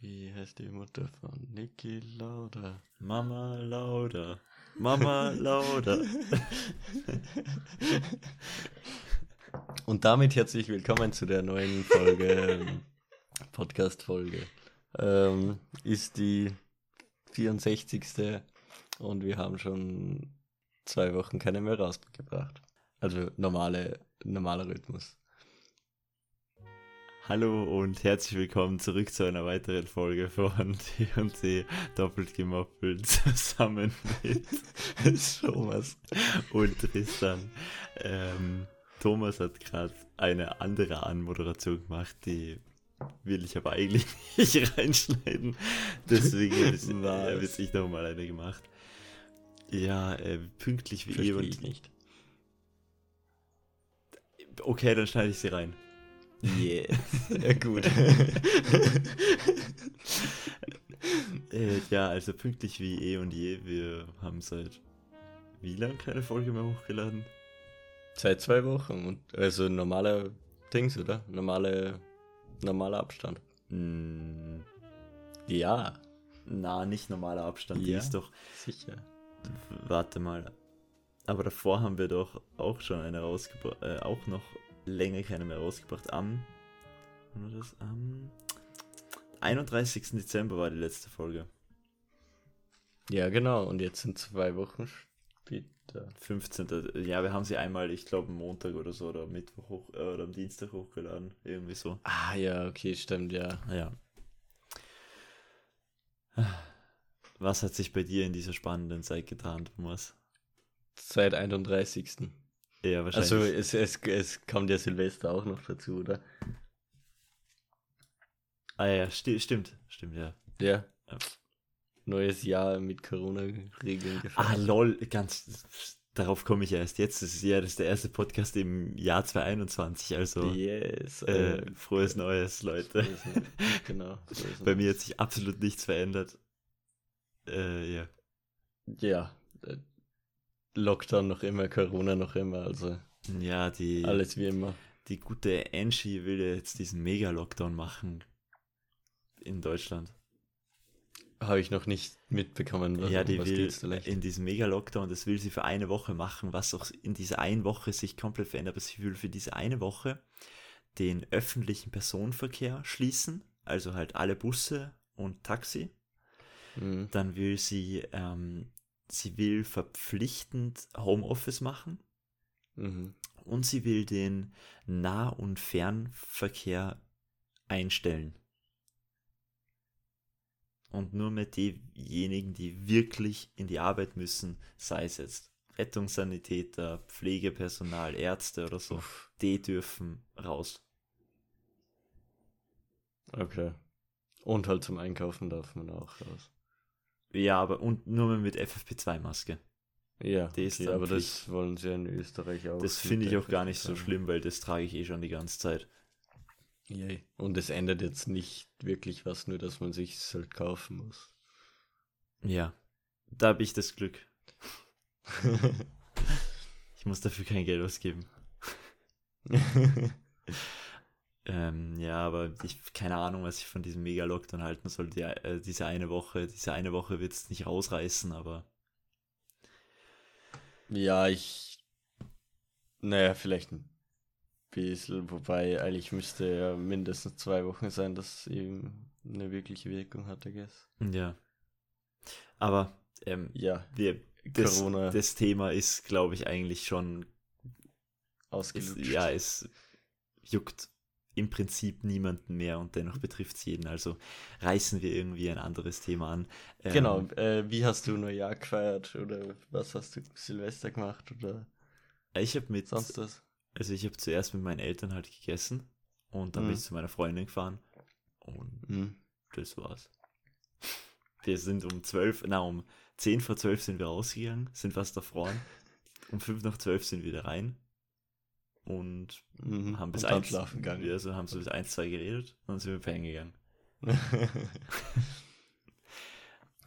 Wie heißt die Mutter von Niki Lauda? Mama Lauda. Mama Lauda. Und damit herzlich willkommen zu der neuen Folge, Podcast-Folge. Ähm, ist die 64. und wir haben schon zwei Wochen keine mehr rausgebracht. Also normale, normaler Rhythmus. Hallo und herzlich willkommen zurück zu einer weiteren Folge von T&T doppelt gemoppelt zusammen mit Thomas und Tristan. Ähm, Thomas hat gerade eine andere Anmoderation gemacht, die will ich aber eigentlich nicht reinschneiden. Deswegen wird es nicht nochmal eine gemacht. Ja, äh, pünktlich wie Verstehe eh ich nicht. Okay, dann schneide ich sie rein. Yes. ja, gut. äh, ja, also pünktlich wie eh und je. Wir haben seit wie lange keine Folge mehr hochgeladen? Seit zwei Wochen. Und also normaler Dings, oder? Normale, normaler Abstand. Mm, ja. Na, nicht normaler Abstand. Ja, Die ist doch. Sicher. Warte mal. Aber davor haben wir doch auch schon eine rausgebracht. Äh, auch noch länger keine mehr rausgebracht. Am, das? Am 31. Dezember war die letzte Folge. Ja, genau. Und jetzt sind zwei Wochen später. 15. Ja, wir haben sie einmal, ich glaube, Montag oder so oder Mittwoch hoch, äh, oder am Dienstag hochgeladen. Irgendwie so. Ah, ja, okay, stimmt, ja. Ja. Was hat sich bei dir in dieser spannenden Zeit getan, Thomas? Seit 31. Ja, wahrscheinlich. Also es, es, es kommt ja Silvester auch noch dazu, oder? Ah ja, sti stimmt, stimmt, ja. Ja. ja. Neues Jahr mit Corona-Regeln. Ah, lol, ganz, darauf komme ich erst jetzt. Das ist ja das ist der erste Podcast im Jahr 2021, also yes, äh, äh, frohes Neues, Leute. genau. Bei mir hat sich absolut nichts verändert. Äh, ja. Ja, Lockdown noch immer, Corona noch immer, also. Ja, die. Alles wie immer. Die gute Angie will jetzt diesen Mega-Lockdown machen. In Deutschland. Habe ich noch nicht mitbekommen. Was, ja, die will in diesem Mega-Lockdown, das will sie für eine Woche machen, was auch in dieser einen Woche sich komplett verändert. Aber sie will für diese eine Woche den öffentlichen Personenverkehr schließen, also halt alle Busse und Taxi. Mhm. Dann will sie ähm, sie will verpflichtend Homeoffice machen mhm. und sie will den Nah- und Fernverkehr einstellen. Und nur mit denjenigen, die wirklich in die Arbeit müssen, sei es jetzt Rettungssanitäter, Pflegepersonal, Ärzte oder so, Uff. die dürfen raus. Okay. Und halt zum Einkaufen darf man auch raus. Ja, aber und nur mit FFP2-Maske. Ja, die ist okay, aber das wollen sie in Österreich auch. Das finde ich auch gar nicht so schlimm, weil das trage ich eh schon die ganze Zeit. Yay. Und es ändert jetzt nicht wirklich was, nur dass man sich es halt kaufen muss. Ja, da habe ich das Glück. ich muss dafür kein Geld ausgeben. Ähm, ja, aber ich keine Ahnung, was ich von diesem Mega-Lockdown halten soll. Die, äh, diese eine Woche, diese eine Woche wird es nicht rausreißen, aber. Ja, ich. Naja, vielleicht ein bisschen, wobei eigentlich müsste ja mindestens zwei Wochen sein, dass eben eine wirkliche Wirkung hatte, guess. Ja. Aber ähm, ja, wir, das, Corona. das Thema ist, glaube ich, eigentlich schon ausgelutscht. Ist, ja, es juckt im Prinzip niemanden mehr und dennoch betrifft es jeden. Also reißen wir irgendwie ein anderes Thema an. Ähm, genau, äh, wie hast du Neujahr gefeiert oder was hast du Silvester gemacht oder ich habe mit sonst was? Also ich habe zuerst mit meinen Eltern halt gegessen und dann mhm. bin ich zu meiner Freundin gefahren und mhm. das war's. Wir sind um zwölf, na um zehn vor zwölf sind wir rausgegangen, sind fast erfroren. Um fünf nach zwölf sind wir wieder rein und mhm. haben bis und eins schlafen gegangen. Also haben so bis eins, zwei geredet und dann sind wir pennen gegangen.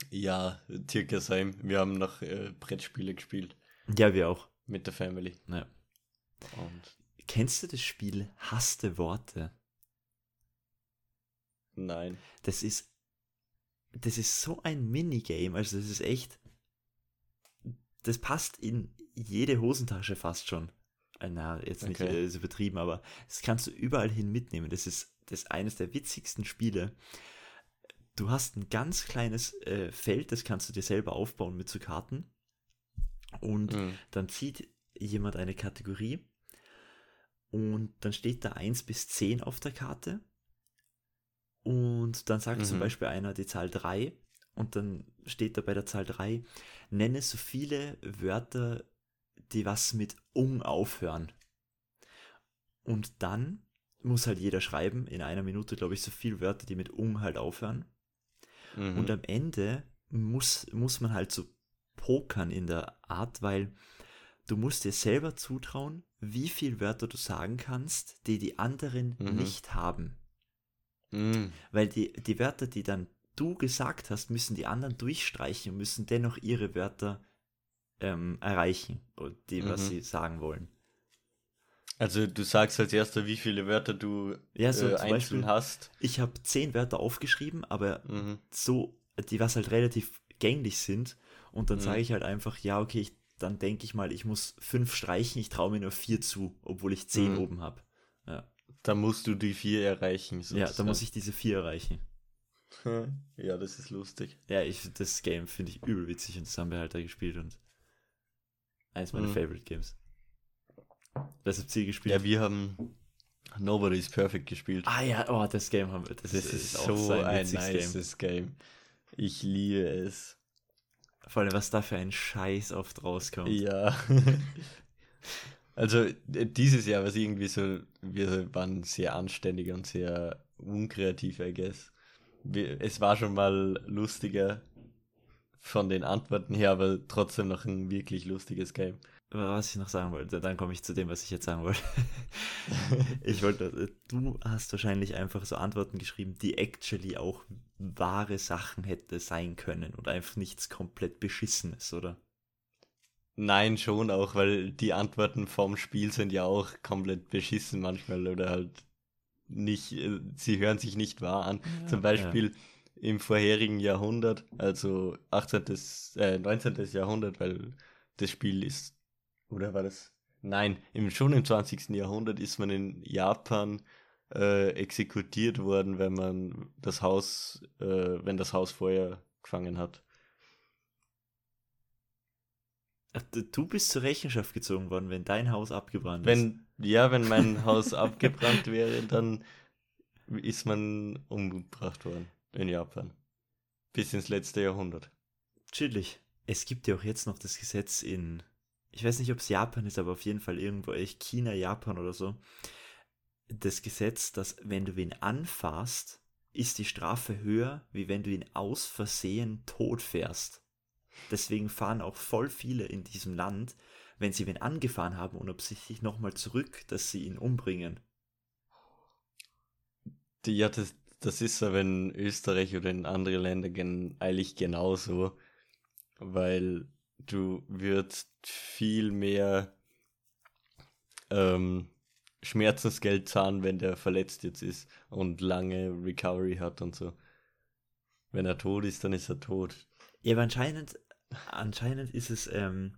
ja, Tierkesheim. Wir haben noch äh, Brettspiele gespielt. Ja, wir auch. Mit der Family. Ja. Und kennst du das Spiel Hasste Worte? Nein. Das ist das ist so ein Minigame, also das ist echt, das passt in jede Hosentasche fast schon. Äh, na, jetzt nicht Okay. äh, ist übertrieben, aber das kannst du überall hin mitnehmen. Das ist, das ist eines der witzigsten Spiele. Du hast ein ganz kleines äh, Feld, das kannst du dir selber aufbauen mit so Karten. Und Mhm. dann zieht jemand eine Kategorie und dann steht da 1 bis 10 auf der Karte. Und dann sagt zum Mhm. Beispiel einer die Zahl 3 und dann steht da bei der Zahl 3, nenne so viele Wörter, die was mit ung aufhören. Und dann muss halt jeder schreiben, in einer Minute, glaube ich, so viele Wörter, die mit ung halt aufhören. Mhm. Und am Ende muss, muss man halt so pokern in der Art, weil du musst dir selber zutrauen, wie viele Wörter du sagen kannst, die die anderen Mhm. nicht haben. Mhm. Weil die, die Wörter, die dann du gesagt hast, müssen die anderen durchstreichen und müssen dennoch ihre Wörter ähm, erreichen, und die, was Mhm. sie sagen wollen. Also du sagst als erster, wie viele Wörter du Ja, so äh, einzeln Beispiel- hast. Ich habe zehn Wörter aufgeschrieben, aber Mhm. so, die was halt relativ gänglich sind. Und dann Mhm. sage ich halt einfach, ja, okay, ich, dann denke ich mal, ich muss fünf streichen, ich traue mir nur vier zu, obwohl ich zehn Mhm. oben habe. Ja. Da musst du die vier erreichen. ja, da muss ich diese vier erreichen. Ja, das ist lustig. Ja, ich, das Game finde ich übel witzig und das haben wir halt da gespielt und eins meiner Mhm. Favorite Games. Das habt ihr gespielt? Ja, wir haben Nobody's Perfect gespielt. ah ja, oh, das Game haben wir. Das, das ist, so ein witziges Game. nices Game. Ich liebe es. Vor allem, was da für ein Scheiß oft rauskommt. Ja. also äh, dieses Jahr war es irgendwie so, wir waren sehr anständig und sehr unkreativ, I guess. Es war schon mal lustiger von den Antworten her, aber trotzdem noch ein wirklich lustiges Game. Was ich noch sagen wollte, dann komme ich zu dem, was ich jetzt sagen wollte. ich wollte, äh, du hast wahrscheinlich einfach so Antworten geschrieben, die actually auch wahre Sachen hätte sein können und einfach nichts komplett Beschissenes, oder? Nein, schon auch, weil die Antworten vom Spiel sind ja auch komplett beschissen manchmal oder halt nicht, äh, sie hören sich nicht wahr an. Zum Beispiel im vorherigen Jahrhundert, also 18. Äh, 19. Jahrhundert, weil das Spiel ist, oder war das? Nein, im, schon im 20. Jahrhundert ist man in Japan äh, exekutiert worden, wenn man das Haus, äh, wenn das Haus Feuer gefangen hat. Du- du bist zur Rechenschaft gezogen worden, wenn dein Haus abgebrannt ist. Wenn, ja, wenn mein Haus abgebrannt wäre, dann ist man umgebracht worden in Japan. Bis ins letzte Jahrhundert. Chillig. Es gibt ja auch jetzt noch das Gesetz in, ich weiß nicht, ob es Japan ist, aber auf jeden Fall irgendwo echt China, Japan oder so. Das Gesetz, dass wenn du wen anfasst, ist die Strafe höher, wie wenn du ihn aus Versehen tot fährst. Deswegen fahren auch voll viele in diesem Land, wenn sie wen angefahren haben und absichtlich nochmal zurück, dass sie ihn umbringen. Die, ja, das, das ist so, wenn Österreich oder in andere Länder gen, eigentlich genauso, weil du würdest viel mehr ähm, Schmerzensgeld zahlen, wenn der verletzt jetzt ist und lange Recovery hat und so. Wenn er tot ist, dann ist er tot. Ja, aber anscheinend, anscheinend ist es, ähm,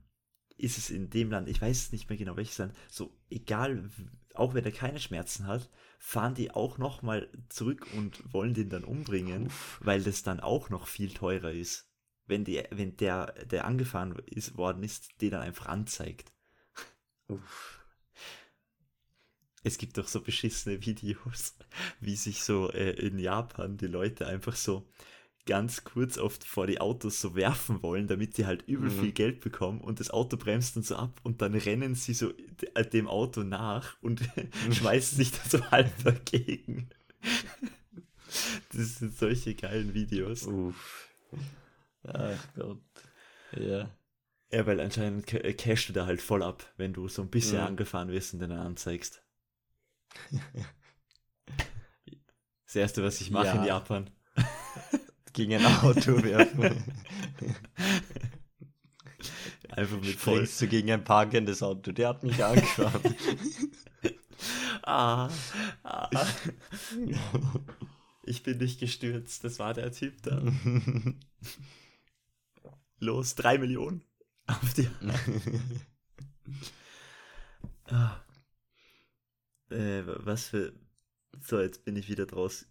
ist es in dem Land, ich weiß nicht mehr genau welches Land, so egal, auch wenn er keine Schmerzen hat, fahren die auch nochmal zurück und wollen den dann umbringen, weil das dann auch noch viel teurer ist. Wenn, die, wenn der, der angefahren ist, worden ist, den dann einfach anzeigt. Uff. Es gibt doch so beschissene Videos, wie sich so äh, in Japan die Leute einfach so ganz kurz oft vor die Autos so werfen wollen, damit die halt übel Mhm. viel Geld bekommen und das Auto bremst dann so ab und dann rennen sie so de- dem Auto nach und schmeißen sich da so halb dagegen. Das sind solche geilen Videos. Uff. Ach Gott. Ja. Ja, weil anscheinend äh, cashst du da halt voll ab, wenn du so ein bisschen Mhm. angefahren wirst und dann anzeigst. Das erste, was ich mache in Ja. Japan. Gegen ein Auto werfen. Einfach mit voll. Du gegen ein parkendes Auto. Der hat mich angeschaut. Ah, ah. Ich bin nicht gestürzt. Das war der Typ da. Los, drei Millionen. Auf die ah. äh, Was für. So, jetzt bin ich wieder draus.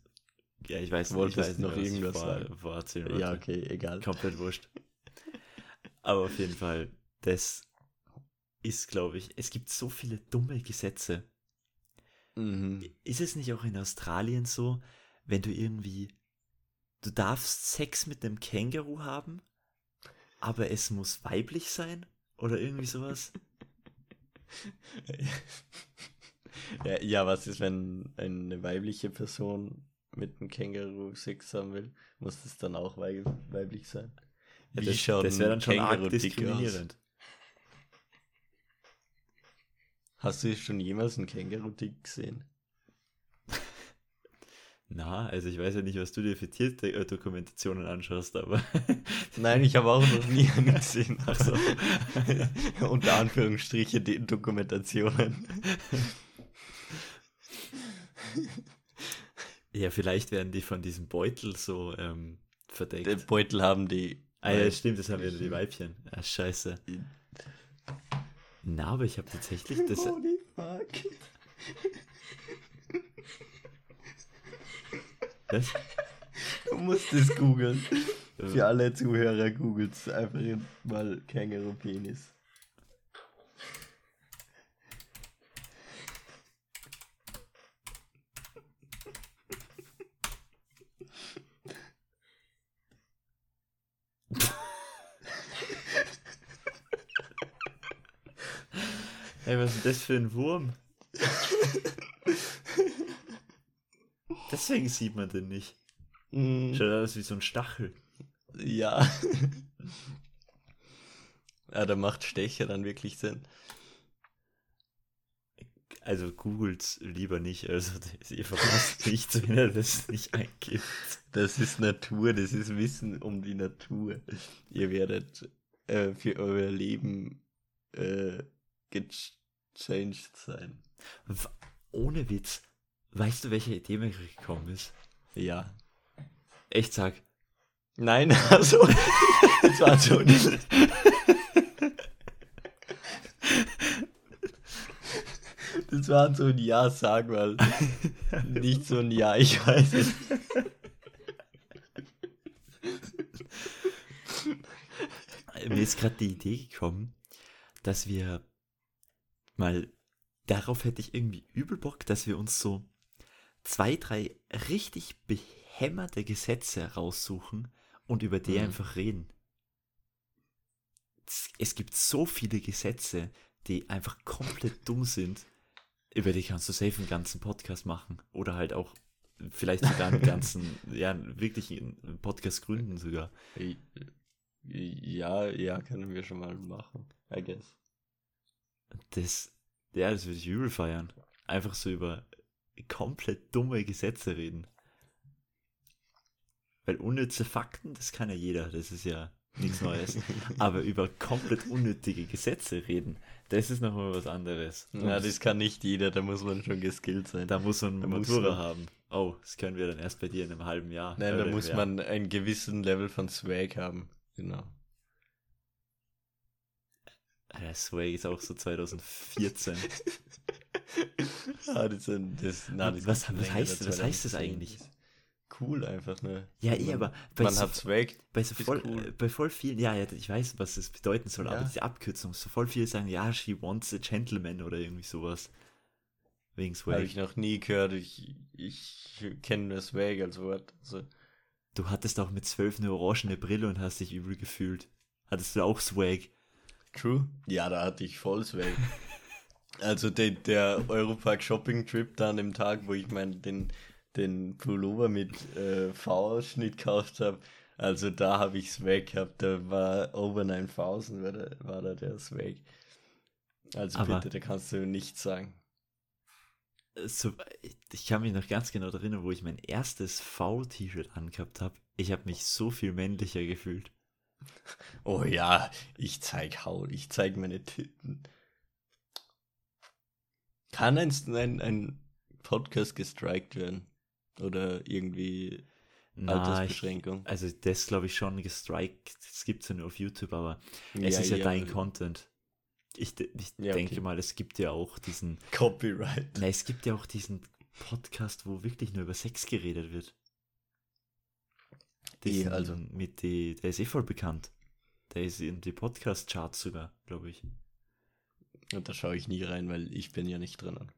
Ja, ich weiß nicht, ich weiß noch nicht, irgendwas vor, sagen. vorerzählen ja, wollte. okay, egal. Komplett wurscht. Aber auf jeden Fall, das ist, glaube ich, es gibt so viele dumme Gesetze. Mhm. Ist es nicht auch in Australien so, wenn du irgendwie, du darfst Sex mit einem Känguru haben, aber es muss weiblich sein? Oder irgendwie sowas? ja, ja, was ist, wenn eine weibliche Person mit einem Känguru Sex haben will? Muss das dann auch weib weiblich sein? Ja, das das wäre dann schon arg Känguru-Dick aus? diskriminierend. Hast du schon jemals einen Känguru-Dick gesehen? Na, also ich weiß ja nicht, was du dir für Tierdokumentationen anschaust, aber Nein, ich habe auch noch nie einen gesehen. Ach so. Unter Anführungsstriche die Dokumentationen. Ja, vielleicht werden die von diesem Beutel so ähm, verdeckt. Den Beutel haben die. ah ja, stimmt, das haben ja die Weibchen. Ah, scheiße. Na, aber ich habe tatsächlich das. Holy fuck. das Du musst es googeln. Für alle Zuhörer googelt einfach mal Känguru-Penis. Ey, was ist das für ein Wurm? Deswegen sieht man den nicht. Mhm. Schaut aus wie so ein Stachel. Ja. ja, da macht Stecher dann wirklich Sinn. Also googelt's lieber nicht, also ihr verpasst nichts, wenn ihr das nicht eingibt. Das ist Natur, das ist Wissen um die Natur. Ihr werdet äh, für euer Leben äh, gechanged sein. W- Ohne Witz, weißt du, welche Idee mir gekommen ist? Ja. Echt sag, Nein, also, das war so nicht. Das war so ein Ja, sag mal. Nicht so ein Ja, ich weiß es. mir ist gerade die Idee gekommen, dass wir mal, darauf hätte ich irgendwie übel Bock, dass wir uns so zwei, drei richtig behämmerte Gesetze raussuchen und über die Mhm. einfach reden. Es- Es gibt so viele Gesetze, die einfach komplett dumm sind. Über die kannst du safe einen ganzen Podcast machen. Oder halt auch vielleicht sogar einen ganzen, ja, wirklich einen Podcast gründen sogar. Ja, ja, können wir schon mal machen. I guess. Das, ja, das würde ich übel feiern. Einfach so über komplett dumme Gesetze reden. Weil unnütze Fakten, das kann ja jeder, das ist ja nichts Neues. Aber über komplett unnötige Gesetze reden, das ist nochmal was anderes. Ja, das kann nicht jeder, da muss man schon geskillt sein. da muss man da Matura man- haben. Oh, das können wir dann erst bei dir in einem halben Jahr. Nein, da muss man einen gewissen Level von Swag haben. Genau. Der Swag ist auch so 2014. ah, das sind, das, na, das Was- was heißt- das was heißt das 2010 eigentlich? Cool einfach, ne? Ja, eh, aber bei man so- hat Swag. Bei so voll, cool. bei voll vielen, ja, ja, ich weiß, was das bedeuten soll, aber Ja. diese Abkürzung, so voll viele sagen, ja, she wants a gentleman oder irgendwie sowas. Wegen Swag. Habe ich noch nie gehört. Ich, ich kenne nur Swag als Wort. Also, Du hattest auch mit zwölf eine orangene Brille und hast dich übel gefühlt. Hattest du auch Swag? True? Ja, da hatte ich voll Swag. also der, der Europark Shopping Trip da an dem Tag, wo ich meinen den, den Pullover mit äh, V-Ausschnitt gekauft habe. Also da habe ich Swag gehabt. Da war over 9000 war da, war da der Swag. Also Aber- bitte, da kannst du nichts sagen. Äh, So, ich kann mich noch ganz genau erinnern, wo ich mein erstes V-T-Shirt angehabt habe. Ich habe mich so viel männlicher gefühlt. Oh ja, ich zeig Haut, ich zeig meine Titten. Kann ein, ein, ein Podcast gestrikt werden? Oder irgendwie Na, ich, Altersbeschränkung? also das glaube ich schon gestrikt. Das gibt es ja nur auf YouTube, aber es Ja, ist ja, ja. dein Content. Ich, ich denke okay. mal, es gibt ja auch diesen, Copyright. na, es gibt ja auch diesen Podcast, wo wirklich nur über Sex geredet wird. Diesen also. Mit die, der ist eh voll bekannt. Der ist in die Podcast-Charts sogar, glaube ich. Und da schaue ich nie rein, weil ich bin ja nicht drinnen.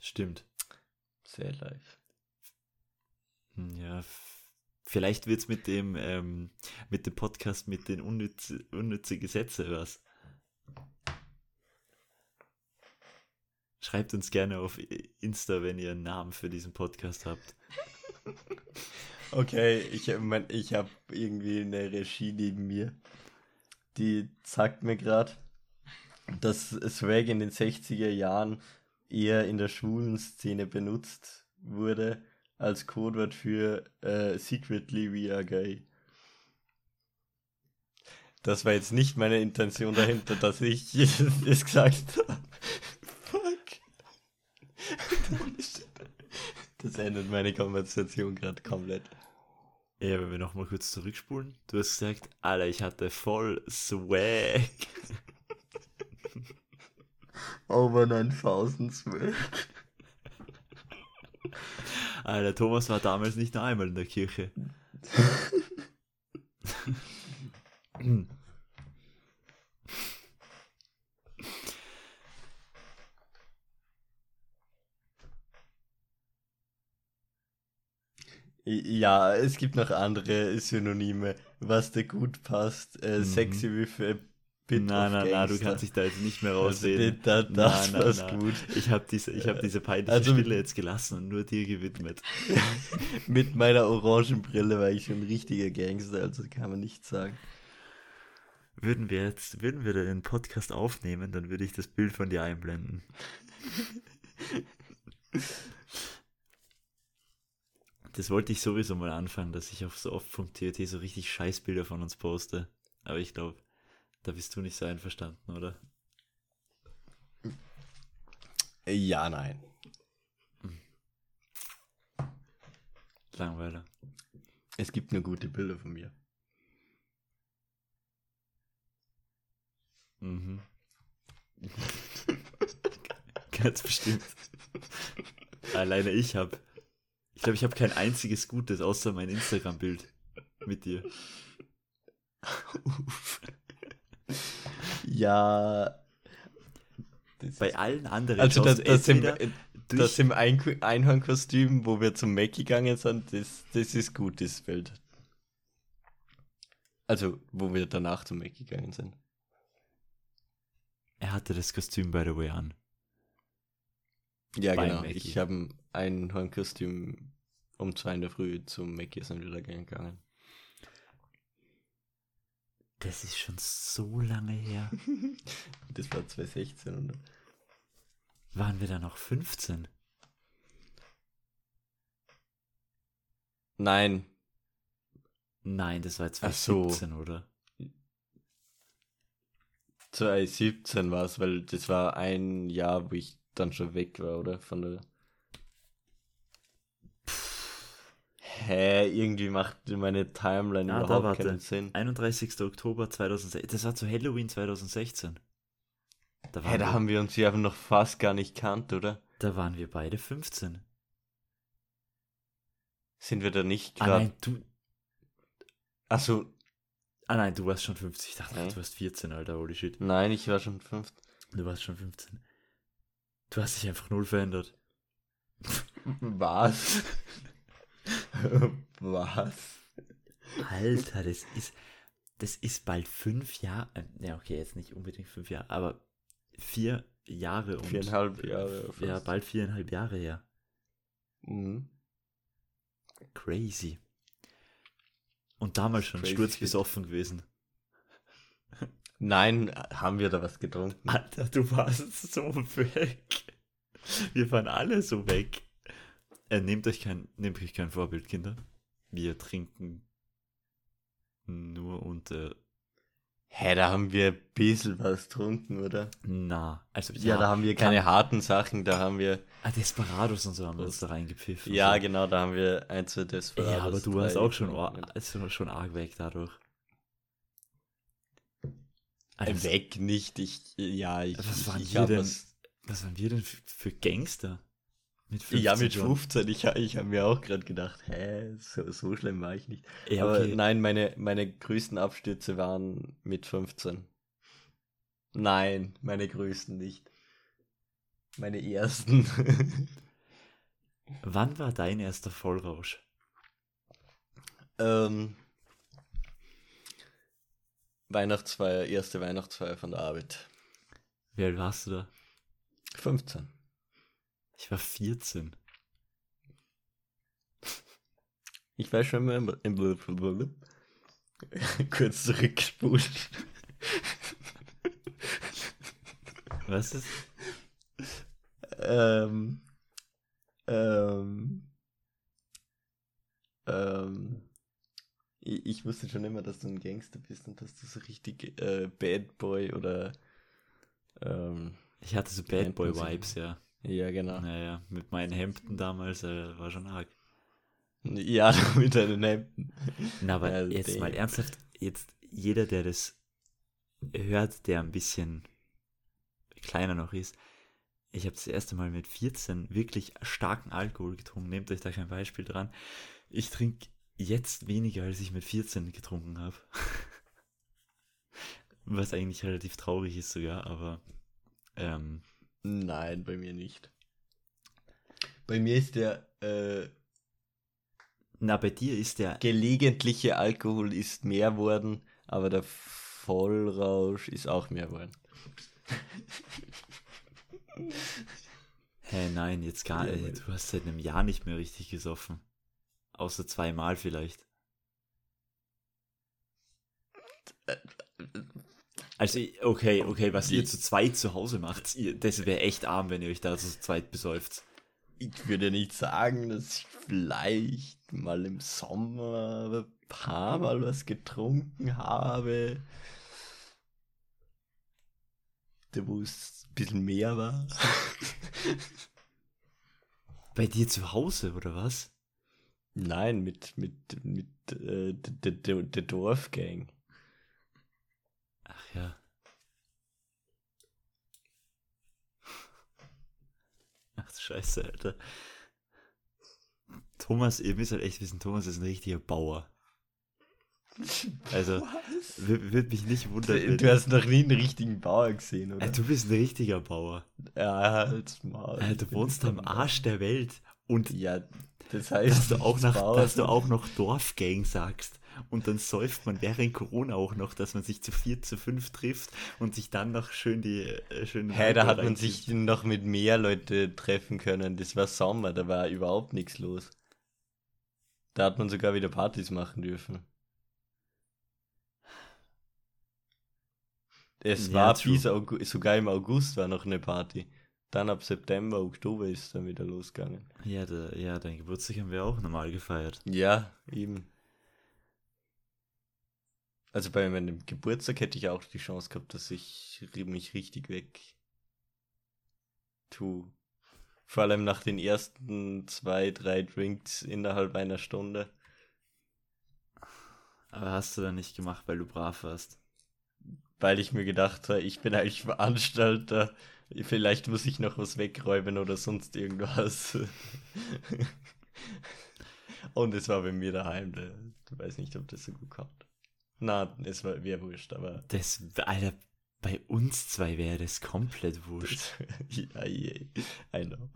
Stimmt. Sehr live. Hm, Ja, vielleicht wird's mit dem, ähm, mit dem Podcast mit den unnütze, unnütze Gesetze was. Schreibt uns gerne auf Insta, wenn ihr einen Namen für diesen Podcast habt. Okay, ich, mein, ich habe irgendwie eine Regie neben mir. Die sagt mir gerade, dass Swag in den 60er Jahren eher in der schwulen Szene benutzt wurde als Codewort für äh, Secretly We Are Gay. Das war jetzt nicht meine Intention dahinter, dass ich es gesagt habe. Fuck. Das ändert meine Konversation gerade komplett. Ja, wenn wir nochmal kurz zurückspulen. Du hast gesagt, Alter, ich hatte voll Swag. Over 9000 Swag. Alter, Thomas war damals nicht einmal in der Kirche. Ja, es gibt noch andere Synonyme, was dir gut passt. Äh, Mhm. Sexy with a bit Nein, of nein, nein, du kannst dich da jetzt nicht mehr Also, rausreden. da, das nein, passt nein. gut. Ich habe diese, ich hab diese peinliche Also- Stille jetzt gelassen und nur dir gewidmet. Mit meiner orangen Brille war ich schon ein richtiger Gangster, also kann man nicht sagen. Würden wir jetzt, würden wir den Podcast aufnehmen, dann würde ich das Bild von dir einblenden. Das wollte ich sowieso mal anfangen, dass ich auf so oft.tt so richtig Scheißbilder von uns poste. Aber ich glaube, da bist du nicht so einverstanden, oder? Ja, nein. Langweiler. Es gibt nur gute Bilder von mir. Mhm. Ganz bestimmt. Alleine ich habe. Ich glaube, ich habe kein einziges Gutes außer mein Instagram-Bild mit dir. Ja. Bei allen anderen also das, das, im, das im Ein Einhornkostüm, wo wir zum Mac gegangen sind, das, das ist gut, das Bild. Also, wo wir danach zum Mac gegangen sind. Er hatte das Kostüm, by the way, an. Ja, genau. Mackie. Ich habe ein Einhornkostüm um zwei in der Früh zum Mackie wieder gegangen. Das ist schon so lange her. Das war 2016, oder? Waren wir da noch 15? Nein, Nein, das war Ach so. 2017, oder? 2017 war es, weil das war ein Jahr, wo ich dann schon weg war, oder? Von der. Hä, irgendwie macht meine Timeline Ah, überhaupt warte. keinen Sinn. 31. Oktober 2016. Das war zu Halloween 2016. Da Hä, da haben wir uns ja noch fast gar nicht kannt, oder? da waren wir beide 15. Sind wir da nicht Ah gerade. nein, du, Achso, ah nein, du warst schon 15. Ich dachte, Hä? du warst 14, Alter, holy shit. nein, ich war schon fünf. Du warst schon 15. Du hast dich einfach null verändert. Was? Was? Alter, das ist, das ist bald fünf Jahre, äh, ja okay, jetzt nicht unbedingt fünf Jahre, aber vier Jahre und Viereinhalb Jahre äh, Ja, fast. bald viereinhalb Jahre her. Mhm. Crazy. Und damals schon sturzbesoffen gewesen. Nein, haben wir da was getrunken? Alter, du warst so weg. Wir waren alle so weg. Äh, nehmt euch kein, nehmt euch kein Vorbild, Kinder. Wir trinken nur unter Hä, da haben wir ein bisschen was getrunken, oder? Na, also Ja, da haben wir keine kann- harten Sachen, da haben wir. Ah, Desperados und so haben wir uns da reingepfiffen. Ja, so. genau, da haben wir ein, zwei Desperados. Ja, aber du warst auch schon, also schon arg weg dadurch. Äh, Also, Weg nicht, ich. Ja, ich. Was waren ich wir hab denn? was- Was waren wir denn für, Gangster? Mit 15 Ja, mit schon? 15. Ich, ich habe mir auch gerade gedacht, hä, so, so schlimm war ich nicht. Ja, Aber okay. nein, meine, meine größten Abstürze waren mit 15. Nein, meine größten nicht. Meine ersten. Wann war dein erster Vollrausch? ähm, Weihnachtsfeier, erste Weihnachtsfeier von der Arbeit. Wie alt warst du da? 15. Ich war 14. Ich weiß schon mal im, im kurz zurückspulen. Was ist? ähm, ähm, ähm, ich, ich wusste schon immer, dass du ein Gangster bist und dass du so richtig äh, Bad Boy oder ähm, Ich hatte so Bad Boy? Vibes, ja. ja genau. Naja, mit meinen Hemden damals äh, war schon arg. Ja, mit deinen Hemden. Na, aber Ja, jetzt mal ernsthaft, jetzt jeder, der das hört, der ein bisschen kleiner noch ist, ich habe das erste Mal mit 14 wirklich starken Alkohol getrunken. Nehmt euch da kein Beispiel dran. Ich trinke jetzt weniger, als ich mit 14 getrunken habe. Was eigentlich relativ traurig ist sogar, aber ähm, Nein, bei mir nicht. Bei mir ist der äh, na, bei dir ist der gelegentliche Alkohol ist mehr worden, aber der Vollrausch ist auch mehr worden. Hä, nein, jetzt gar Ja, nicht. weil- Du hast seit einem Jahr nicht mehr richtig gesoffen. Außer zweimal vielleicht. Also, okay, okay, was ihr zu zweit zu Hause macht, ihr, das wäre echt arm, wenn ihr euch da zu zweit besäuft. Ich würde nicht sagen, dass ich vielleicht mal im Sommer ein paar Mal was getrunken habe. Da wo es ein bisschen mehr war. Bei dir zu Hause, oder was? Nein, mit, mit, mit äh, der Dorfgang. Ach ja. Ach du Scheiße, Alter. Thomas, ihr müsst halt echt wissen, Thomas ist ein richtiger Bauer. Also, würde mich nicht wundern, Du, hast noch nie einen richtigen Bauer gesehen, oder? Äh, du bist ein richtiger Bauer. ja, halt's Maul. Äh, du wohnst am. Arsch der Welt. Und Ja, das heißt, dass du auch, nach, dass du auch noch Dorfgang sagst. Und dann säuft man während Corona auch noch, dass man sich zu vier, zu fünf trifft und sich dann noch schön die äh, schönen Hä, da Alkohol hat man sich noch mit mehr Leute treffen können. Das war Sommer, da war überhaupt nichts los. Da hat man sogar wieder Partys machen dürfen. Es Ja, war true. bis August, sogar im August war noch eine Party. Dann ab September, Oktober ist dann wieder losgegangen. Ja, da, ja, dein Geburtstag haben wir auch normal gefeiert. Ja, eben. Also bei meinem Geburtstag hätte ich auch die Chance gehabt, dass ich mich richtig weg tu. Vor allem nach den ersten zwei, drei Drinks innerhalb einer Stunde. Aber hast du dann nicht gemacht, weil du brav warst. Weil ich mir gedacht habe, ich bin eigentlich Veranstalter. Vielleicht muss ich noch was wegräumen oder sonst irgendwas. Und es war bei mir daheim. da- Ich weiß nicht, ob das so gut kommt. Na, es war wäre wurscht, aber Das, Alter, bei uns zwei wäre das komplett wurscht. ja, yeah, I know.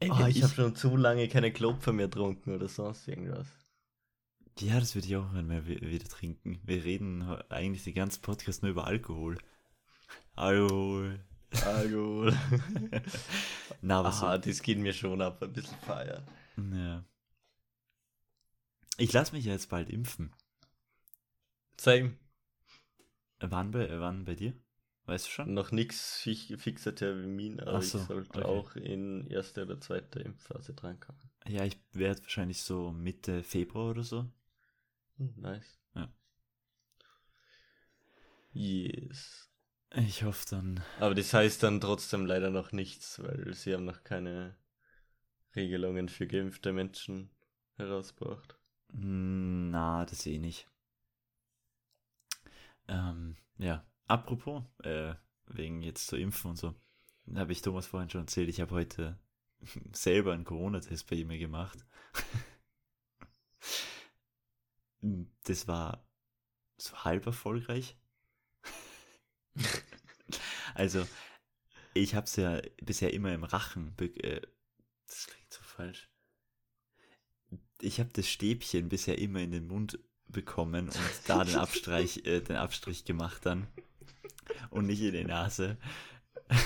Ey, Oh, ich ich- habe schon zu lange keine Klopfer mehr getrunken oder sonst irgendwas. Ja, das würde ich auch mal wi- wieder trinken. Wir reden eigentlich den ganzen Podcast nur über Alkohol. Alkohol. Alkohol. Na, was Aha, das geht mir schon ab, ein bisschen feiern. Ja. Ich lasse mich ja jetzt bald impfen. Same. Wann bei, wann bei dir? Weißt du schon? Noch nichts fixer Termin, aber so, ich sollte okay. auch in erster oder zweiter Impfphase drankommen. Ja, ich werde wahrscheinlich so Mitte Februar oder so. Hm, nice. Yes. Ich hoffe dann. Aber das heißt dann trotzdem leider noch nichts, weil sie haben noch keine Regelungen für geimpfte Menschen herausgebracht. Na, das eh nicht. Ähm, ja, apropos, äh, wegen jetzt zu impfen und so, habe ich Thomas vorhin schon erzählt, ich habe heute selber einen Corona-Test bei ihm gemacht. das war so halb erfolgreich. also, ich habe es ja bisher immer im Rachen. Äh, das klingt so falsch. Ich habe das Stäbchen bisher immer in den Mund bekommen und da den Abstrich, äh, den Abstrich gemacht dann. Und nicht in die Nase.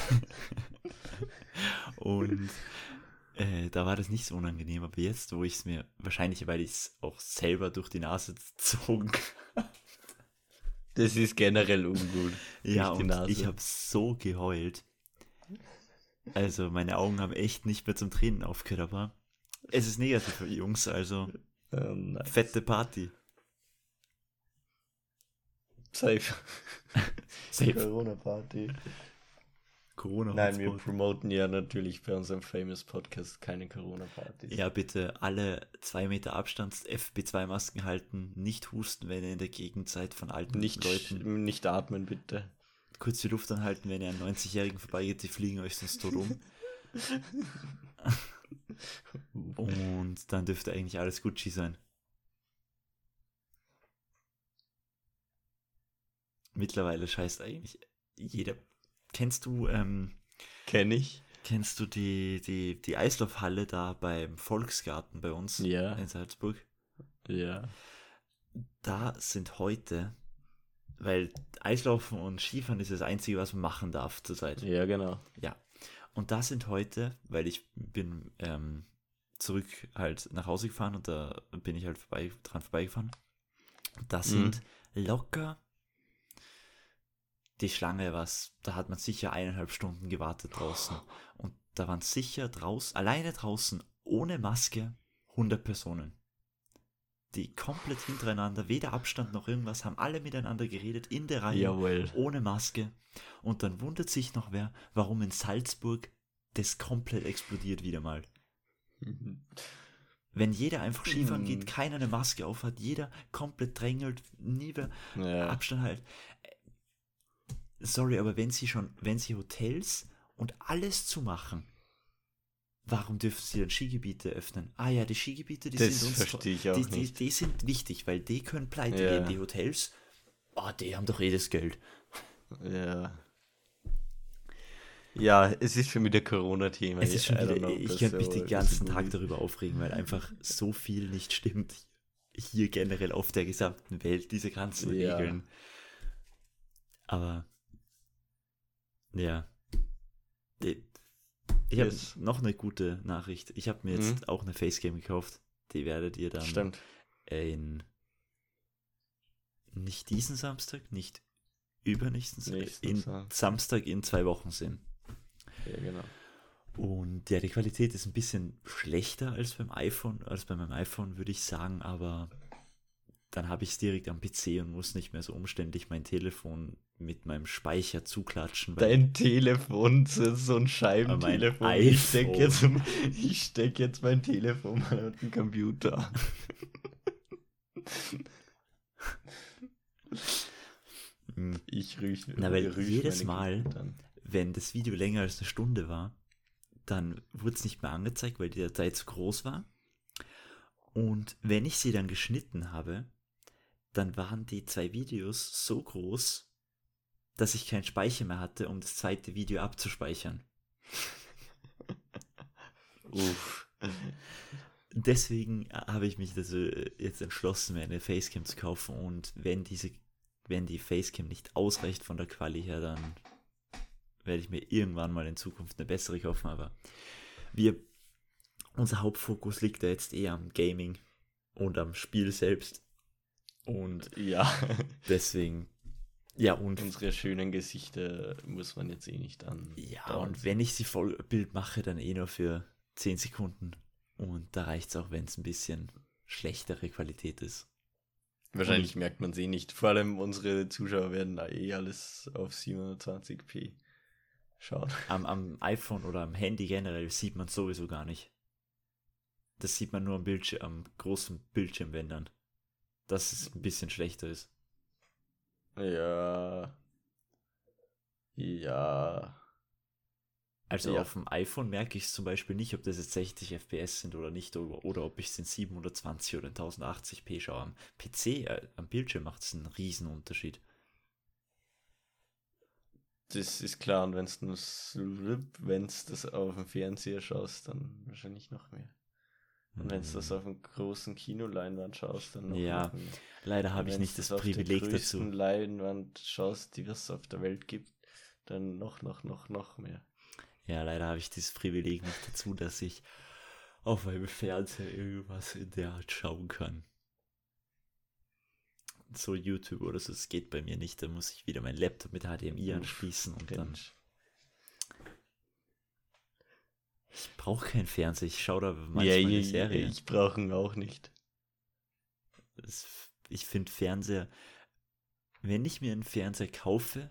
und äh, da war das nicht so unangenehm, aber jetzt, wo ich es mir, wahrscheinlich weil ich es auch selber durch die Nase gezogen Das ist generell ungut. Ja, und ich habe so geheult. Also meine Augen haben echt nicht mehr zum Tränen aufgehört, aber es ist negativ für Jungs, also oh, nice. fette Party. Safe. Safe. Corona-Party. Corona Nein, wir promoten ja natürlich bei unserem Famous Podcast keine Corona-Partys. Ja, bitte alle zwei Meter Abstand, FP2-Masken halten, nicht husten, wenn ihr in der Gegend seid von alten nicht, Leuten. Nicht atmen, bitte. Kurz die Luft anhalten, wenn ihr an 90-Jährigen vorbeigeht, die fliegen euch sonst tot um. Und dann dürfte eigentlich alles Gucci sein. Mittlerweile scheißt eigentlich jeder Kennst du, ähm, Kenn ich. Kennst du die, die, die Eislaufhalle da beim Volksgarten bei uns ja. in Salzburg? Ja. Da sind heute, weil Eislaufen und Skifahren ist das Einzige, was man machen darf zurzeit. Ja, genau. Ja. Und da sind heute, weil ich bin ähm, zurück halt nach Hause gefahren und da bin ich halt vorbei, dran vorbeigefahren. Da sind mhm. locker die Schlange was, da hat man sicher eineinhalb Stunden gewartet draußen. Und da waren sicher draußen, alleine draußen, ohne Maske, 100 Personen. Die komplett hintereinander, weder Abstand noch irgendwas, haben alle miteinander geredet, in der Reihe, Jawohl. ohne Maske. Und dann wundert sich noch wer, warum in Salzburg das komplett explodiert wieder mal. Wenn jeder einfach Skifahren geht, mhm. keiner eine Maske auf hat, jeder komplett drängelt, nie mehr ja. Abstand halt sorry, aber wenn sie schon, wenn sie Hotels und alles zu machen, warum dürfen sie dann Skigebiete öffnen? Ah ja, die Skigebiete, die das sind uns verstehe ich auch die. Die, die, sind wichtig, weil die können pleite ja. gehen. Die Hotels, oh, die haben doch eh das Geld. Ja. Ja, es ist für mich der Corona-Thema. Ich, ich könnte mich den ganzen Tag darüber aufregen, weil einfach so viel nicht stimmt. Hier generell auf der gesamten Welt, diese ganzen ja. Regeln. Aber ja. Ich yes. habe noch eine gute Nachricht. Ich habe mir jetzt mhm. auch eine Facecam gekauft. Die werdet ihr dann Stimmt. in nicht diesen Samstag, nicht übernächsten Samstag, in Samstag in zwei Wochen sehen. Ja, genau. Und ja, die Qualität ist ein bisschen schlechter als beim iPhone, als bei meinem iPhone, würde ich sagen, aber dann habe ich es direkt am PC und muss nicht mehr so umständlich mein Telefon mit meinem Speicher zuklatschen. Dein Telefon ist so ein Scheibentelefon. Ich stecke jetzt, steck jetzt mein Telefon mal auf den Computer. ich rüche. Na, weil jedes Mal, wenn das Video länger als eine Stunde war, dann wurde es nicht mehr angezeigt, weil die Datei zu groß war. Und wenn ich sie dann geschnitten habe, dann waren die zwei Videos so groß, dass ich keinen Speicher mehr hatte, um das zweite Video abzuspeichern. Uff. Deswegen habe ich mich also jetzt entschlossen, mir eine Facecam zu kaufen und wenn diese, wenn die Facecam nicht ausreicht von der Quali her, dann werde ich mir irgendwann mal in Zukunft eine bessere kaufen, aber wir, unser Hauptfokus liegt da jetzt eher am Gaming und am Spiel selbst. Und ja, deswegen ja, und unsere schönen Gesichter muss man jetzt eh nicht an. Ja, dauern. und wenn ich sie Vollbild mache, dann eh nur für 10 Sekunden. Und da reicht es auch, wenn es ein bisschen schlechtere Qualität ist. Wahrscheinlich merkt man sie nicht. Vor allem unsere Zuschauer werden da eh alles auf 720p schauen. Am, am iPhone oder am Handy generell sieht man sowieso gar nicht. Das sieht man nur am Bildschirm, am großen Bildschirm, wenn dann. Dass es ein bisschen schlechter ist. Ja. Ja. Also Ja. auf dem iPhone merke ich zum Beispiel nicht, ob das jetzt 60 FPS sind oder nicht, oder, oder ob ich es in 720 oder in 1080p schaue. Am PC, äh, am Bildschirm macht es einen riesen Unterschied. Das ist klar, und wenn du das auf dem Fernseher schaust, dann wahrscheinlich noch mehr. Und wenn du das auf einem großen Kinoleinwand schaust, dann noch, Ja, noch. Leider habe ich nicht das auf der Privileg dazu. Leinwand schaust, die es auf der Welt gibt, dann noch, noch, noch, noch mehr. Ja, leider habe ich dieses Privileg nicht dazu, dass ich auf einem Fernseher irgendwas in der Art schauen kann. So YouTube oder so, das geht bei mir nicht. Da muss ich wieder meinen Laptop mit HDMI anschließen und dann. Ich brauche keinen Fernseher, ich schaue da manchmal Ja, eine Serie. ich brauche ihn auch nicht. Das, ich finde Fernseher, wenn ich mir einen Fernseher kaufe,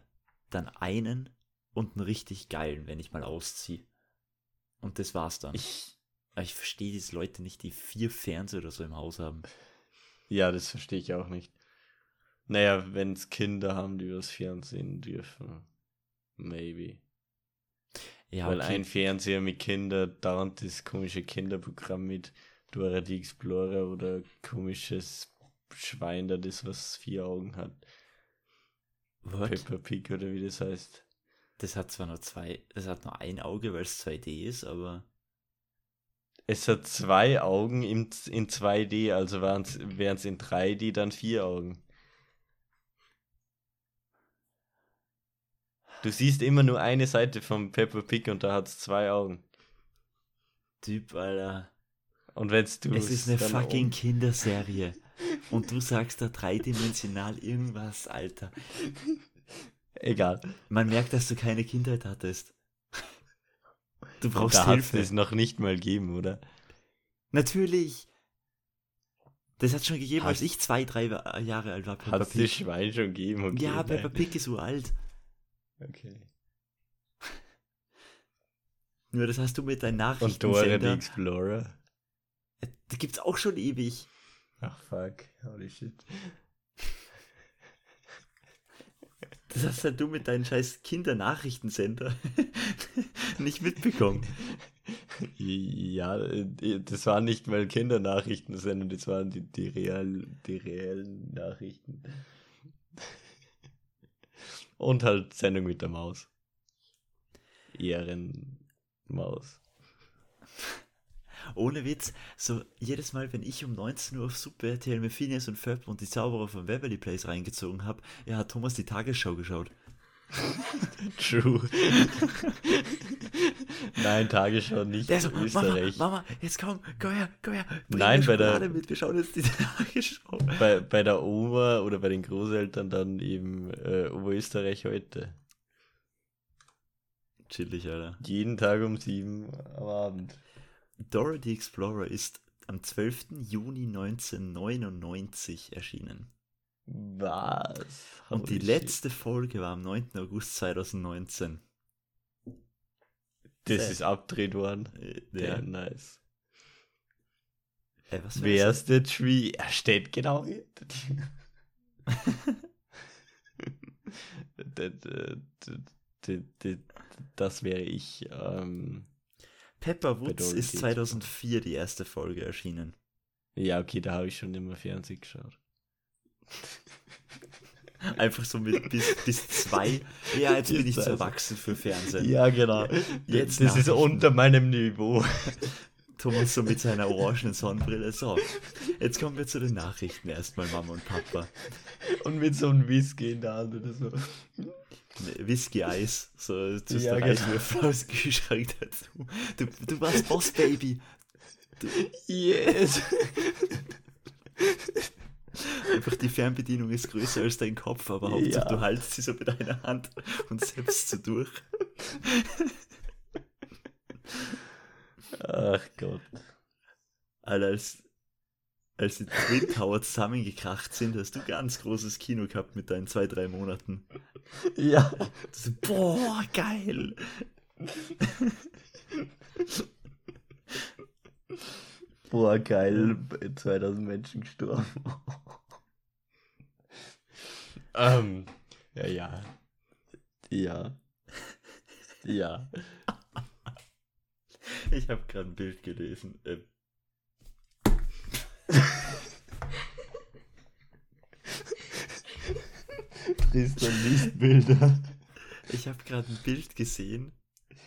dann einen und einen richtig geilen, wenn ich mal ausziehe. Und das war's dann. Ich, Aber ich verstehe diese Leute nicht, die vier Fernseher oder so im Haus haben. ja, das verstehe ich auch nicht. Naja, wenn es Kinder haben, die das Fernsehen dürfen. Maybe. Ja, Weil okay. ein Fernseher mit Kindern, dauernd das komische Kinderprogramm mit Dora die Explorer oder komisches Schwein da, das was vier Augen hat. What? Peppa Pig oder wie das heißt. Das hat zwar nur zwei, das hat nur ein Auge, weil es 2D ist, aber Es hat zwei Augen im, in 2D, also wären es in 3D dann vier Augen. Du siehst immer nur eine Seite vom Peppa Pig und da hat es zwei Augen. Typ, Alter. Und wenn's du Es ist eine fucking um- Kinderserie. Und du sagst da dreidimensional irgendwas, Alter. Egal. Man merkt, dass du keine Kindheit hattest. Du brauchst da hat Hilfe. es noch nicht mal gegeben, oder? Natürlich. Das hat schon gegeben, Hat- als ich zwei, drei Jahre alt war. Peppa Hat es das. Schwein schon gegeben? Okay, Ja, Peppa nein. Pig ist uralt. Okay. Nur das hast du mit deinen Und Dora Nachrichtensender. Explorer? Da gibt's auch schon ewig. Ach fuck, holy shit. Das hast ja du mit deinen scheiß Kindernachrichtensender nicht mitbekommen. Ja, äh, das waren nicht mal Kindernachrichten, sondern das waren die, die, real, die reellen Nachrichten. Und halt Sendung mit der Maus. Ehrenmaus. Ohne Witz, so jedes Mal, wenn ich um 19 Uhr auf Super RTL mit Phineas und Ferb und die Zauberer von Beverly Place reingezogen habe, ja, hat Thomas die Tagesschau geschaut. True. Nein, Tagesschau nicht Der so, in Mama, Österreich. Mama, jetzt komm, komm her, komm her. bring Nein, bei der- mit, wir schauen jetzt die Tagesschau. Bei, bei der Oma oder bei den Großeltern dann eben äh, Oberösterreich heute. Chillig, Alter. Jeden Tag um sieben am Abend. Dora the Explorer ist am 12. Juni 1999 erschienen. Was? Und die letzte Folge war am 9. August 2019. Das Sad. ist abgedreht worden. Äh, Ja, ja. nice. Äh, was Wer ist der Tree? Er steht genau d- Das wäre ich. Ähm, Pepper Woods ist the 2004 die erste Folge erschienen. ja, okay, da habe ich schon immer Fernsehen geschaut. Einfach so mit bis, bis zwei. Ja, jetzt bin ich zu erwachsen für Fernsehen. Ja, genau. Jetzt das ist unter meinem Niveau. Thomas so mit seiner orangenen Sonnenbrille. So, jetzt kommen wir zu den Nachrichten erstmal, Mama und Papa. Und mit so einem Whisky in der Hand oder so. Whisky-Eis. So, tust Ja, genau. Eiswürfel aus dem Kühlschrank dazu. Du, du warst Boss, Baby. Yes! Einfach die Fernbedienung ist größer als dein Kopf, aber Hauptsache Ja. du haltst sie so mit einer Hand und selbst so durch. Ach Gott. Alter, als als die Twin Tower zusammengekracht sind, hast du ganz großes Kino gehabt mit deinen zwei, drei Monaten. Ja. So, boah, geil. Boah, geil. 2000 Menschen gestorben. ähm, ja, ja. Ja. Ja. Ich habe gerade ein Bild gelesen. Ähm, Tristan liest Bilder. Ich habe gerade ein Bild gesehen,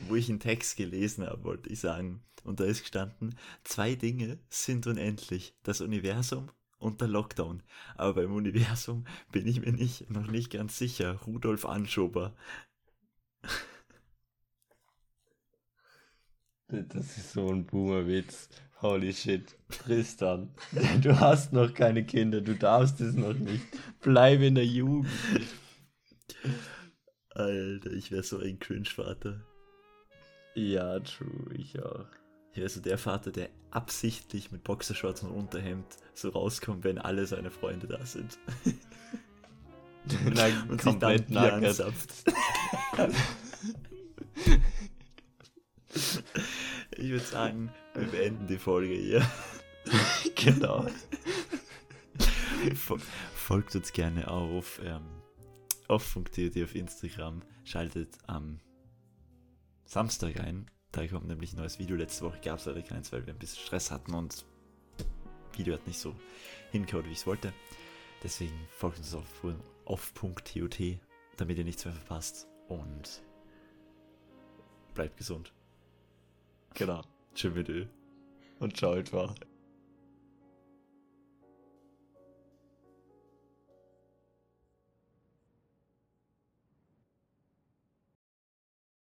wo ich einen Text gelesen habe, wollte ich sagen. Und da ist gestanden, zwei Dinge sind unendlich. Das Universum und der Lockdown. Aber beim Universum bin ich mir nicht, noch nicht ganz sicher. Rudolf Anschober. Das ist so ein Boomer-Witz. Holy shit. Tristan, du hast noch keine Kinder, du darfst es noch nicht. Bleib in der Jugend. Alter, ich wäre so ein Cringe-Vater. Ja, true, ich auch. Ich wäre so der Vater, der absichtlich mit Boxershorts und Unterhemd so rauskommt, wenn alle seine Freunde da sind. Nein, und komplett anzapft. Ich würde sagen, wir beenden die Folge hier. Genau. Fol- Folgt uns gerne auf ähm, off.tut auf Instagram. Schaltet am Samstag ein. Da kommt nämlich ein neues Video. Letzte Woche gab es leider keins, weil wir ein bisschen Stress hatten und das Video hat nicht so hingehauen, wie ich es wollte. Deswegen folgt uns auf off.tut, damit ihr nichts mehr verpasst. Und bleibt gesund. Genau. Tschüss. Und ciao etwa.